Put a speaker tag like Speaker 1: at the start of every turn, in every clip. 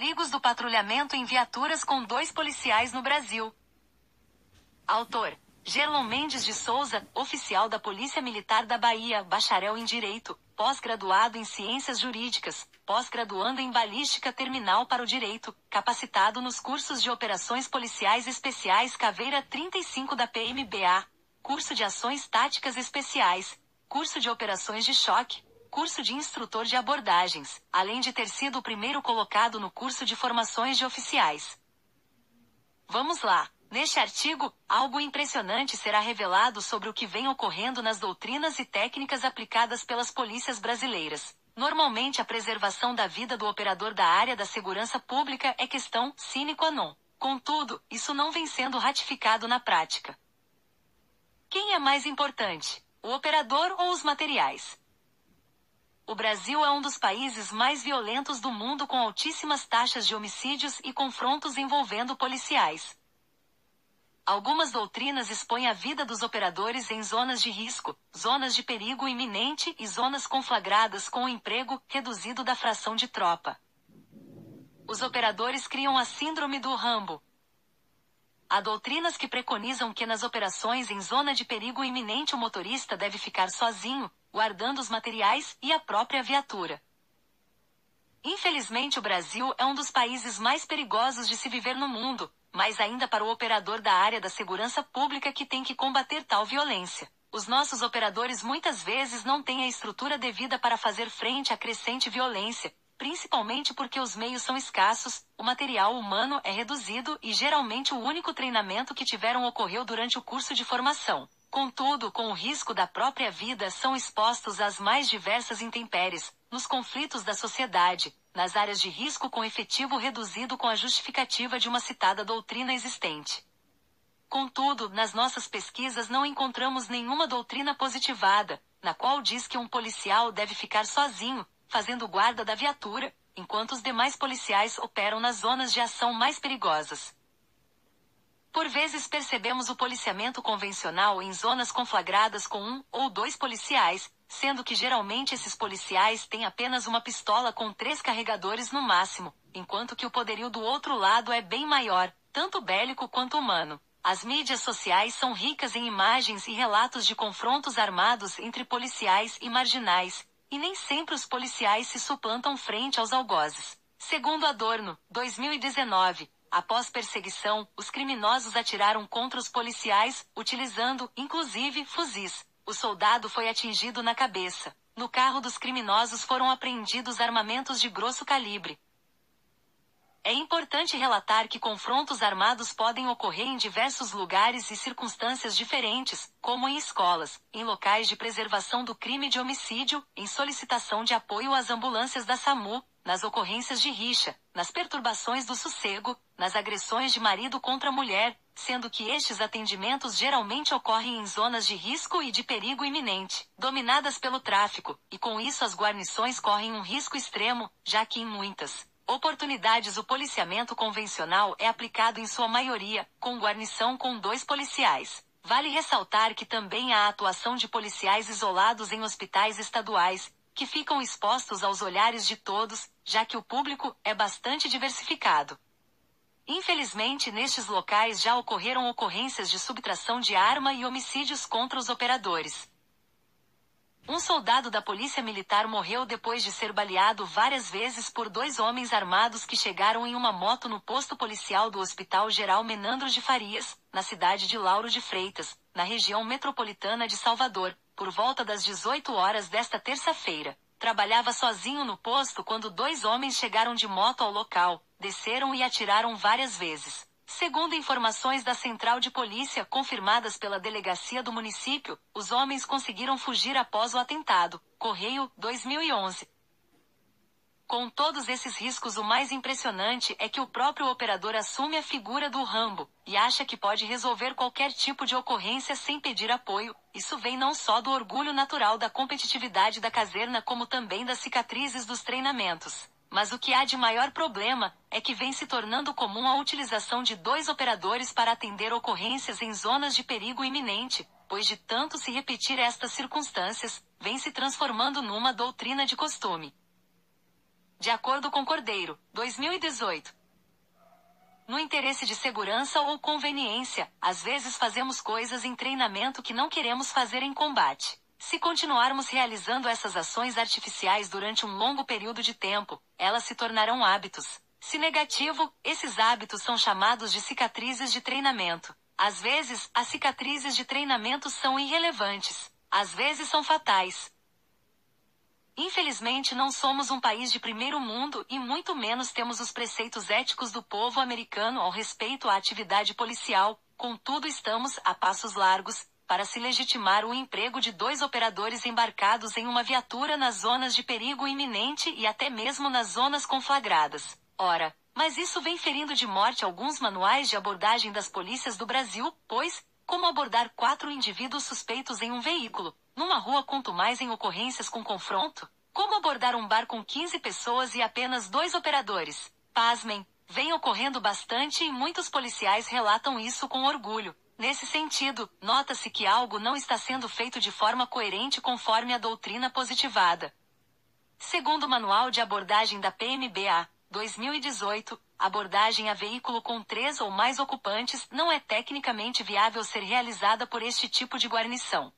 Speaker 1: Perigos do patrulhamento em viaturas com dois policiais no Brasil. Autor: Gerlon Mendes de Souza, oficial da Polícia Militar da Bahia, bacharel em Direito, pós-graduado em Ciências Jurídicas, pós-graduando em Balística Terminal para o Direito, capacitado nos cursos de Operações Policiais Especiais Caveira 35 da PMBA, curso de Ações Táticas Especiais, curso de Operações de Choque, curso de instrutor de abordagens, além de ter sido o primeiro colocado no curso de formações de oficiais. Vamos lá! Neste artigo, algo impressionante será revelado sobre o que vem ocorrendo nas doutrinas e técnicas aplicadas pelas polícias brasileiras. Normalmente a preservação da vida do operador da área da segurança pública é questão sine qua non. Contudo, isso não vem sendo ratificado na prática. Quem é mais importante, o operador ou os materiais? O Brasil é um dos países mais violentos do mundo com altíssimas taxas de homicídios e confrontos envolvendo policiais. Algumas doutrinas expõem a vida dos operadores em zonas de risco, zonas de perigo iminente e zonas conflagradas com o emprego reduzido da fração de tropa. Os operadores criam a síndrome do Rambo. Há doutrinas que preconizam que nas operações em zona de perigo iminente o motorista deve ficar sozinho, guardando os materiais e a própria viatura. Infelizmente, o Brasil é um dos países mais perigosos de se viver no mundo, mas ainda para o operador da área da segurança pública que tem que combater tal violência. Os nossos operadores muitas vezes não têm a estrutura devida para fazer frente à crescente violência, principalmente porque os meios são escassos, o material humano é reduzido e geralmente o único treinamento que tiveram ocorreu durante o curso de formação. Contudo, com o risco da própria vida, são expostos às mais diversas intempéries, nos conflitos da sociedade, nas áreas de risco com efetivo reduzido com a justificativa de uma citada doutrina existente. Contudo, nas nossas pesquisas não encontramos nenhuma doutrina positivada, na qual diz que um policial deve ficar sozinho, fazendo guarda da viatura, enquanto os demais policiais operam nas zonas de ação mais perigosas. Por vezes percebemos o policiamento convencional em zonas conflagradas com um ou dois policiais, sendo que geralmente esses policiais têm apenas uma pistola com três carregadores no máximo, enquanto que o poderio do outro lado é bem maior, tanto bélico quanto humano. As mídias sociais são ricas em imagens e relatos de confrontos armados entre policiais e marginais, e nem sempre os policiais se suplantam frente aos algozes. Segundo Adorno, 2019, Após perseguição, os criminosos atiraram contra os policiais, utilizando, inclusive, fuzis. O soldado foi atingido na cabeça. No carro dos criminosos foram apreendidos armamentos de grosso calibre. É importante relatar que confrontos armados podem ocorrer em diversos lugares e circunstâncias diferentes, como em escolas, em locais de preservação do crime de homicídio, em solicitação de apoio às ambulâncias da SAMU, nas ocorrências de rixa, nas perturbações do sossego, nas agressões de marido contra mulher, sendo que estes atendimentos geralmente ocorrem em zonas de risco e de perigo iminente, dominadas pelo tráfico, e com isso as guarnições correm um risco extremo, já que em muitas oportunidades o policiamento convencional é aplicado em sua maioria, com guarnição com dois policiais. Vale ressaltar que também há a atuação de policiais isolados em hospitais estaduais, que ficam expostos aos olhares de todos, já que o público é bastante diversificado. Infelizmente, nestes locais já ocorreram ocorrências de subtração de arma e homicídios contra os operadores. Um soldado da Polícia Militar morreu depois de ser baleado várias vezes por dois homens armados que chegaram em uma moto no posto policial do Hospital Geral Menandro de Farias, na cidade de Lauro de Freitas, na região metropolitana de Salvador, por volta das 18 horas desta terça-feira. Trabalhava sozinho no posto quando dois homens chegaram de moto ao local, desceram e atiraram várias vezes. Segundo informações da central de polícia confirmadas pela delegacia do município, os homens conseguiram fugir após o atentado. Correio, 2011. Com todos esses riscos, o mais impressionante é que o próprio operador assume a figura do Rambo e acha que pode resolver qualquer tipo de ocorrência sem pedir apoio. Isso vem não só do orgulho natural da competitividade da caserna, como também das cicatrizes dos treinamentos. Mas o que há de maior problema é que vem se tornando comum a utilização de dois operadores para atender ocorrências em zonas de perigo iminente, pois de tanto se repetir estas circunstâncias, vem se transformando numa doutrina de costume. De acordo com Cordeiro, 2018. No interesse de segurança ou conveniência, às vezes fazemos coisas em treinamento que não queremos fazer em combate. Se continuarmos realizando essas ações artificiais durante um longo período de tempo, elas se tornarão hábitos. Se negativo, esses hábitos são chamados de cicatrizes de treinamento. Às vezes, as cicatrizes de treinamento são irrelevantes. Às vezes são fatais. Infelizmente não somos um país de primeiro mundo e muito menos temos os preceitos éticos do povo americano ao respeito à atividade policial, contudo estamos, a passos largos, para se legitimar o emprego de dois operadores embarcados em uma viatura nas zonas de perigo iminente e até mesmo nas zonas conflagradas. Ora, mas isso vem ferindo de morte alguns manuais de abordagem das polícias do Brasil, pois, como abordar quatro indivíduos suspeitos em um veículo, numa rua quanto mais em ocorrências com confronto? Como abordar um bar com 15 pessoas e apenas dois operadores? Pasmem, vem ocorrendo bastante e muitos policiais relatam isso com orgulho. Nesse sentido, nota-se que algo não está sendo feito de forma coerente conforme a doutrina positivada. Segundo o Manual de Abordagem da PMBA, 2018, abordagem a veículo com três ou mais ocupantes não é tecnicamente viável ser realizada por este tipo de guarnição.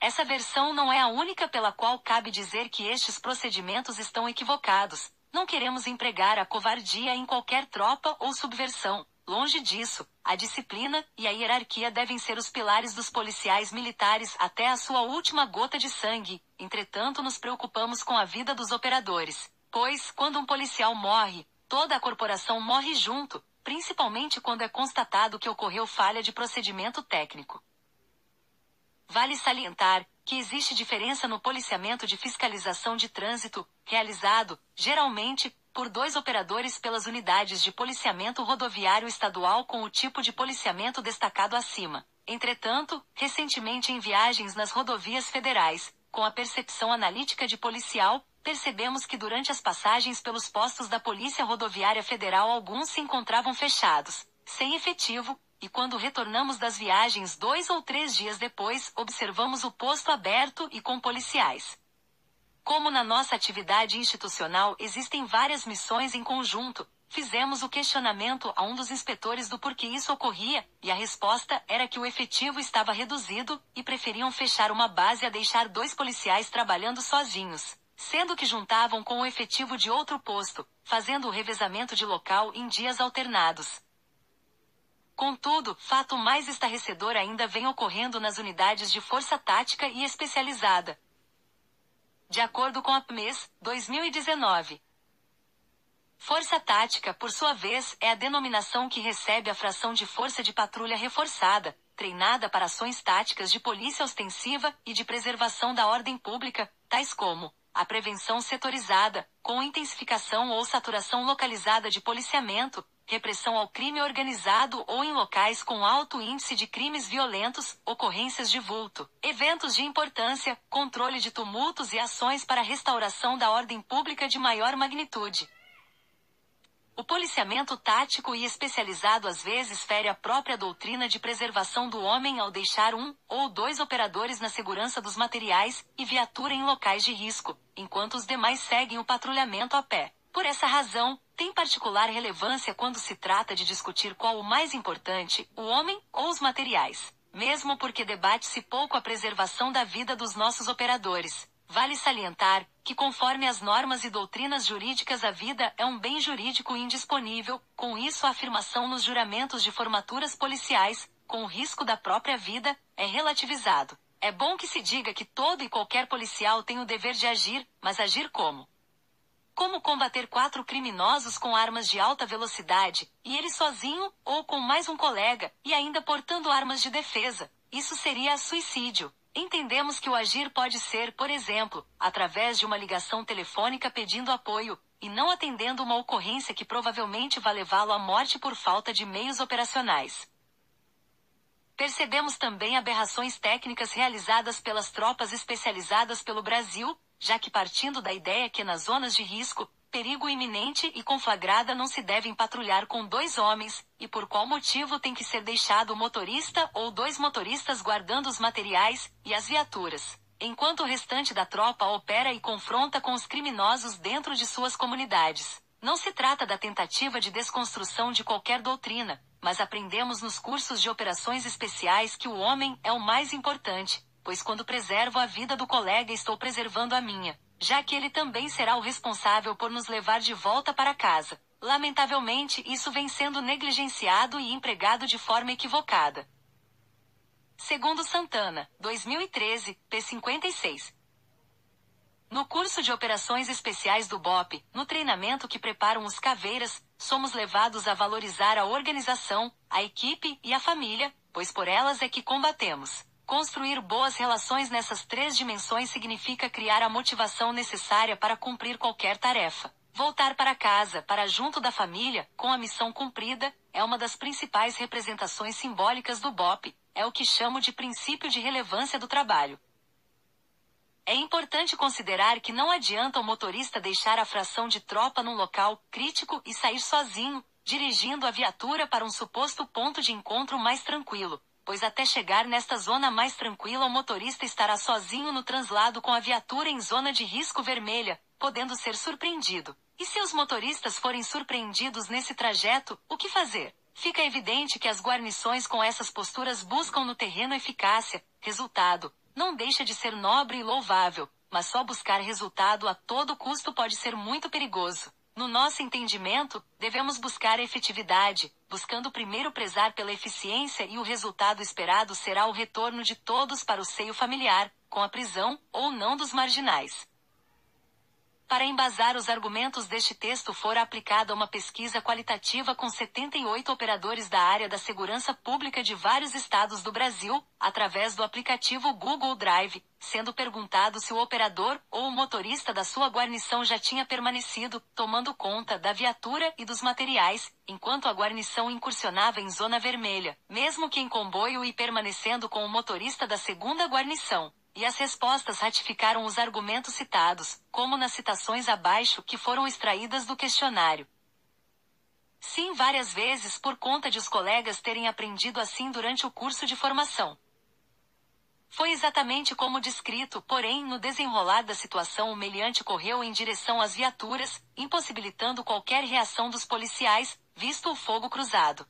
Speaker 1: Essa versão não é a única pela qual cabe dizer que estes procedimentos estão equivocados. Não queremos empregar a covardia em qualquer tropa ou subversão. Longe disso, a disciplina e a hierarquia devem ser os pilares dos policiais militares até a sua última gota de sangue. Entretanto, nos preocupamos com a vida dos operadores. Pois, quando um policial morre, toda a corporação morre junto, principalmente quando é constatado que ocorreu falha de procedimento técnico. Vale salientar que existe diferença no policiamento de fiscalização de trânsito, realizado, geralmente, por dois operadores pelas unidades de policiamento rodoviário estadual com o tipo de policiamento destacado acima. Entretanto, recentemente em viagens nas rodovias federais, com a percepção analítica de policial, percebemos que durante as passagens pelos postos da Polícia Rodoviária Federal alguns se encontravam fechados, sem efetivo, e quando retornamos das viagens dois ou três dias depois, observamos o posto aberto e com policiais. Como na nossa atividade institucional existem várias missões em conjunto, fizemos o questionamento a um dos inspetores do porquê isso ocorria, e a resposta era que o efetivo estava reduzido, e preferiam fechar uma base a deixar dois policiais trabalhando sozinhos, sendo que juntavam com o efetivo de outro posto, fazendo o revezamento de local em dias alternados. Contudo, fato mais estarrecedor ainda vem ocorrendo nas unidades de força tática e especializada. De acordo com a PMES, 2019. Força tática, por sua vez, é a denominação que recebe a fração de força de patrulha reforçada, treinada para ações táticas de polícia ostensiva e de preservação da ordem pública, tais como a prevenção setorizada, com intensificação ou saturação localizada de policiamento, repressão ao crime organizado ou em locais com alto índice de crimes violentos, ocorrências de vulto, eventos de importância, controle de tumultos e ações para restauração da ordem pública de maior magnitude. O policiamento tático e especializado às vezes fere a própria doutrina de preservação do homem ao deixar um ou dois operadores na segurança dos materiais e viatura em locais de risco, enquanto os demais seguem o patrulhamento a pé. Por essa razão, tem particular relevância quando se trata de discutir qual o mais importante, o homem ou os materiais. Mesmo porque debate-se pouco a preservação da vida dos nossos operadores. Vale salientar que, conforme as normas e doutrinas jurídicas, a vida é um bem jurídico indisponível, com isso a afirmação nos juramentos de formaturas policiais, com o risco da própria vida, é relativizado. É bom que se diga que todo e qualquer policial tem o dever de agir, mas agir como? Como combater quatro criminosos com armas de alta velocidade, e ele sozinho, ou com mais um colega, e ainda portando armas de defesa? Isso seria suicídio. Entendemos que o agir pode ser, por exemplo, através de uma ligação telefônica pedindo apoio, e não atendendo uma ocorrência que provavelmente vai levá-lo à morte por falta de meios operacionais. Percebemos também aberrações técnicas realizadas pelas tropas especializadas pelo Brasil, já que partindo da ideia que nas zonas de risco, perigo iminente e conflagrada não se devem patrulhar com dois homens, e por qual motivo tem que ser deixado o motorista ou dois motoristas guardando os materiais e as viaturas. enquanto o restante da tropa opera e confronta com os criminosos dentro de suas comunidades. Não se trata da tentativa de desconstrução de qualquer doutrina, mas aprendemos nos cursos de operações especiais que o homem é o mais importante, pois quando preservo a vida do colega estou preservando a minha, já que ele também será o responsável por nos levar de volta para casa. Lamentavelmente, isso vem sendo negligenciado e empregado de forma equivocada. Segundo Santana, 2013, p56. No curso de operações especiais do BOP, no treinamento que preparam os caveiras, somos levados a valorizar a organização, a equipe e a família, pois por elas é que combatemos. Construir boas relações nessas três dimensões significa criar a motivação necessária para cumprir qualquer tarefa. Voltar para casa, para junto da família, com a missão cumprida, é uma das principais representações simbólicas do BOP, é o que chamo de princípio de relevância do trabalho. É importante considerar que não adianta o motorista deixar a fração de tropa num local crítico e sair sozinho, dirigindo a viatura para um suposto ponto de encontro mais tranquilo, pois até chegar nesta zona mais tranquila o motorista estará sozinho no translado com a viatura em zona de risco vermelha, podendo ser surpreendido. E se os motoristas forem surpreendidos nesse trajeto, o que fazer? Fica evidente que as guarnições com essas posturas buscam no terreno eficácia, resultado. Não deixa de ser nobre e louvável, mas só buscar resultado a todo custo pode ser muito perigoso. No nosso entendimento, devemos buscar efetividade, buscando primeiro prezar pela eficiência e o resultado esperado será o retorno de todos para o seio familiar, com a prisão ou não dos marginais. Para embasar os argumentos deste texto fora aplicada uma pesquisa qualitativa com 78 operadores da área da segurança pública de vários estados do Brasil, através do aplicativo Google Drive, sendo perguntado se o operador ou o motorista da sua guarnição já tinha permanecido, tomando conta da viatura e dos materiais, enquanto a guarnição incursionava em zona vermelha, mesmo que em comboio e permanecendo com o motorista da segunda guarnição. E as respostas ratificaram os argumentos citados, como nas citações abaixo que foram extraídas do questionário. Sim, várias vezes por conta de os colegas terem aprendido assim durante o curso de formação. Foi exatamente como descrito, porém, no desenrolar da situação o meliante correu em direção às viaturas, impossibilitando qualquer reação dos policiais, visto o fogo cruzado.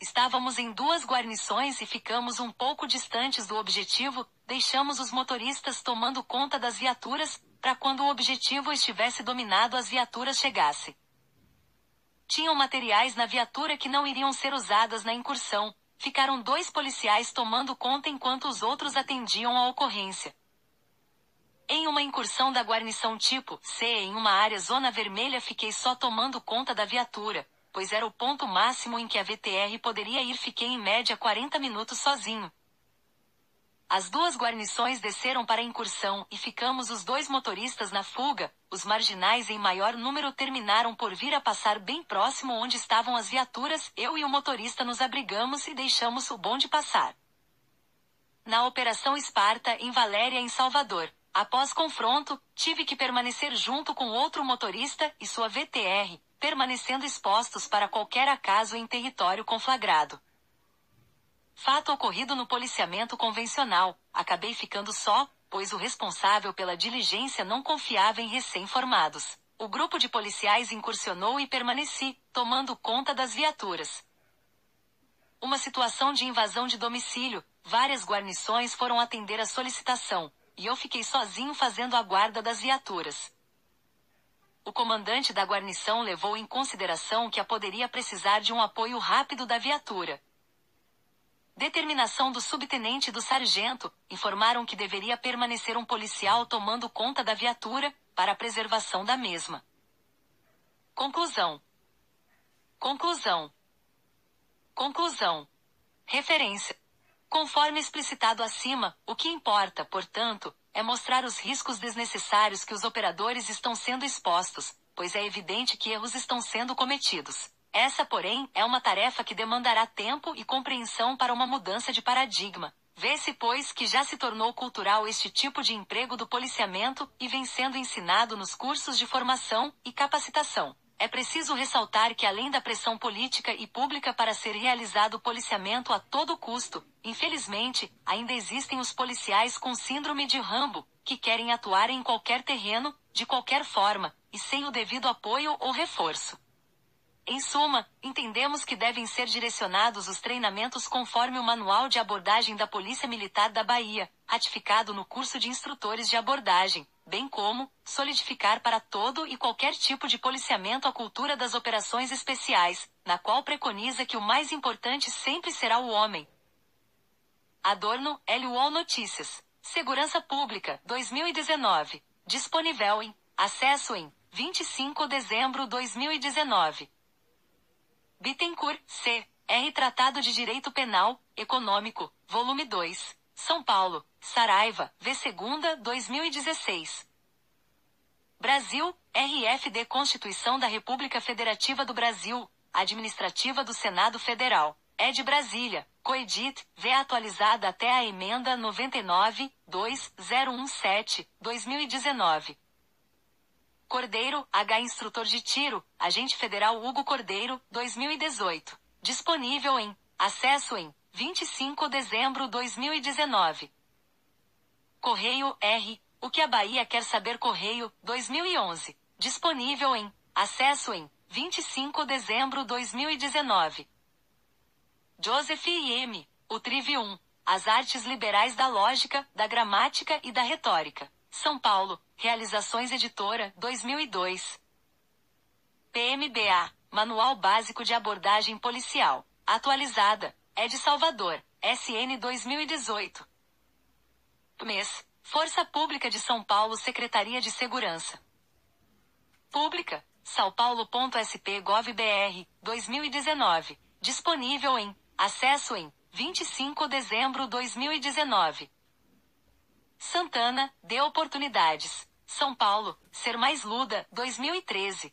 Speaker 1: Estávamos em duas guarnições e ficamos um pouco distantes do objetivo, deixamos os motoristas tomando conta das viaturas, para quando o objetivo estivesse dominado as viaturas chegasse. Tinham materiais na viatura que não iriam ser usadas na incursão. Ficaram dois policiais tomando conta enquanto os outros atendiam a ocorrência. Em uma incursão da guarnição tipo C em uma área zona vermelha fiquei só tomando conta da viatura, pois era o ponto máximo em que a VTR poderia ir fiquei em média 40 minutos sozinho. As duas guarnições desceram para a incursão e ficamos os dois motoristas na fuga. Os marginais em maior número terminaram por vir a passar bem próximo onde estavam as viaturas. Eu e o motorista nos abrigamos e deixamos o bonde passar. Na Operação Esparta, em Valéria, em Salvador. Após confronto, tive que permanecer junto com outro motorista e sua VTR, permanecendo expostos para qualquer acaso em território conflagrado. Fato ocorrido no policiamento convencional. Acabei ficando só, pois o responsável pela diligência não confiava em recém-formados. O grupo de policiais incursionou e permaneci, tomando conta das viaturas. Uma situação de invasão de domicílio, várias guarnições foram atender a solicitação, e eu fiquei sozinho fazendo a guarda das viaturas. O comandante da guarnição levou em consideração que a poderia precisar de um apoio rápido da viatura. Determinação do subtenente e do sargento, informaram que deveria permanecer um policial tomando conta da viatura, para a preservação da mesma. Conclusão. Conclusão. Conclusão. Referência. Conforme explicitado acima, o que importa, portanto, é mostrar os riscos desnecessários que os operadores estão sendo expostos, pois é evidente que erros estão sendo cometidos. Essa, porém, é uma tarefa que demandará tempo e compreensão para uma mudança de paradigma. Vê-se, pois, que já se tornou cultural este tipo de emprego do policiamento e vem sendo ensinado nos cursos de formação e capacitação. É preciso ressaltar que além da pressão política e pública para ser realizado o policiamento a todo custo, infelizmente, ainda existem os policiais com síndrome de Rambo, que querem atuar em qualquer terreno, de qualquer forma, e sem o devido apoio ou reforço. Em suma, entendemos que devem ser direcionados os treinamentos conforme o Manual de Abordagem da Polícia Militar da Bahia, ratificado no curso de instrutores de abordagem, bem como solidificar para todo e qualquer tipo de policiamento a cultura das operações especiais, na qual preconiza que o mais importante sempre será o homem. Adorno, LUOL Notícias. Segurança Pública, 2019. Disponível em acesso em 25 de dezembro 2019. Bittencourt, C. R. Tratado de Direito Penal, Econômico, volume 2. São Paulo, Saraiva, V. 2, 2016. Brasil, RFD Constituição da República Federativa do Brasil, Administrativa do Senado Federal. É de Brasília, Coedit, V atualizada até a emenda 99, 2017, 2019. Cordeiro, H Instrutor de Tiro, Agente Federal Hugo Cordeiro, 2018. Disponível em, acesso em, 25 de dezembro 2019. Correio R. O que a Bahia quer saber Correio, 2011. Disponível em, acesso em, 25 de dezembro 2019. Joseph M. O Trivium. As artes liberais da lógica, da gramática e da retórica. São Paulo, Realizações Editora, 2002. PMBA, Manual Básico de Abordagem Policial. Atualizada, é de Salvador, SN 2018. Mês. Força Pública de São Paulo Secretaria de Segurança. Pública. São Paulo.sp.gov.br, 2019. Disponível em. Acesso em. 25 de dezembro 2019. Santana, de oportunidades. São Paulo, Ser Mais Luda, 2013.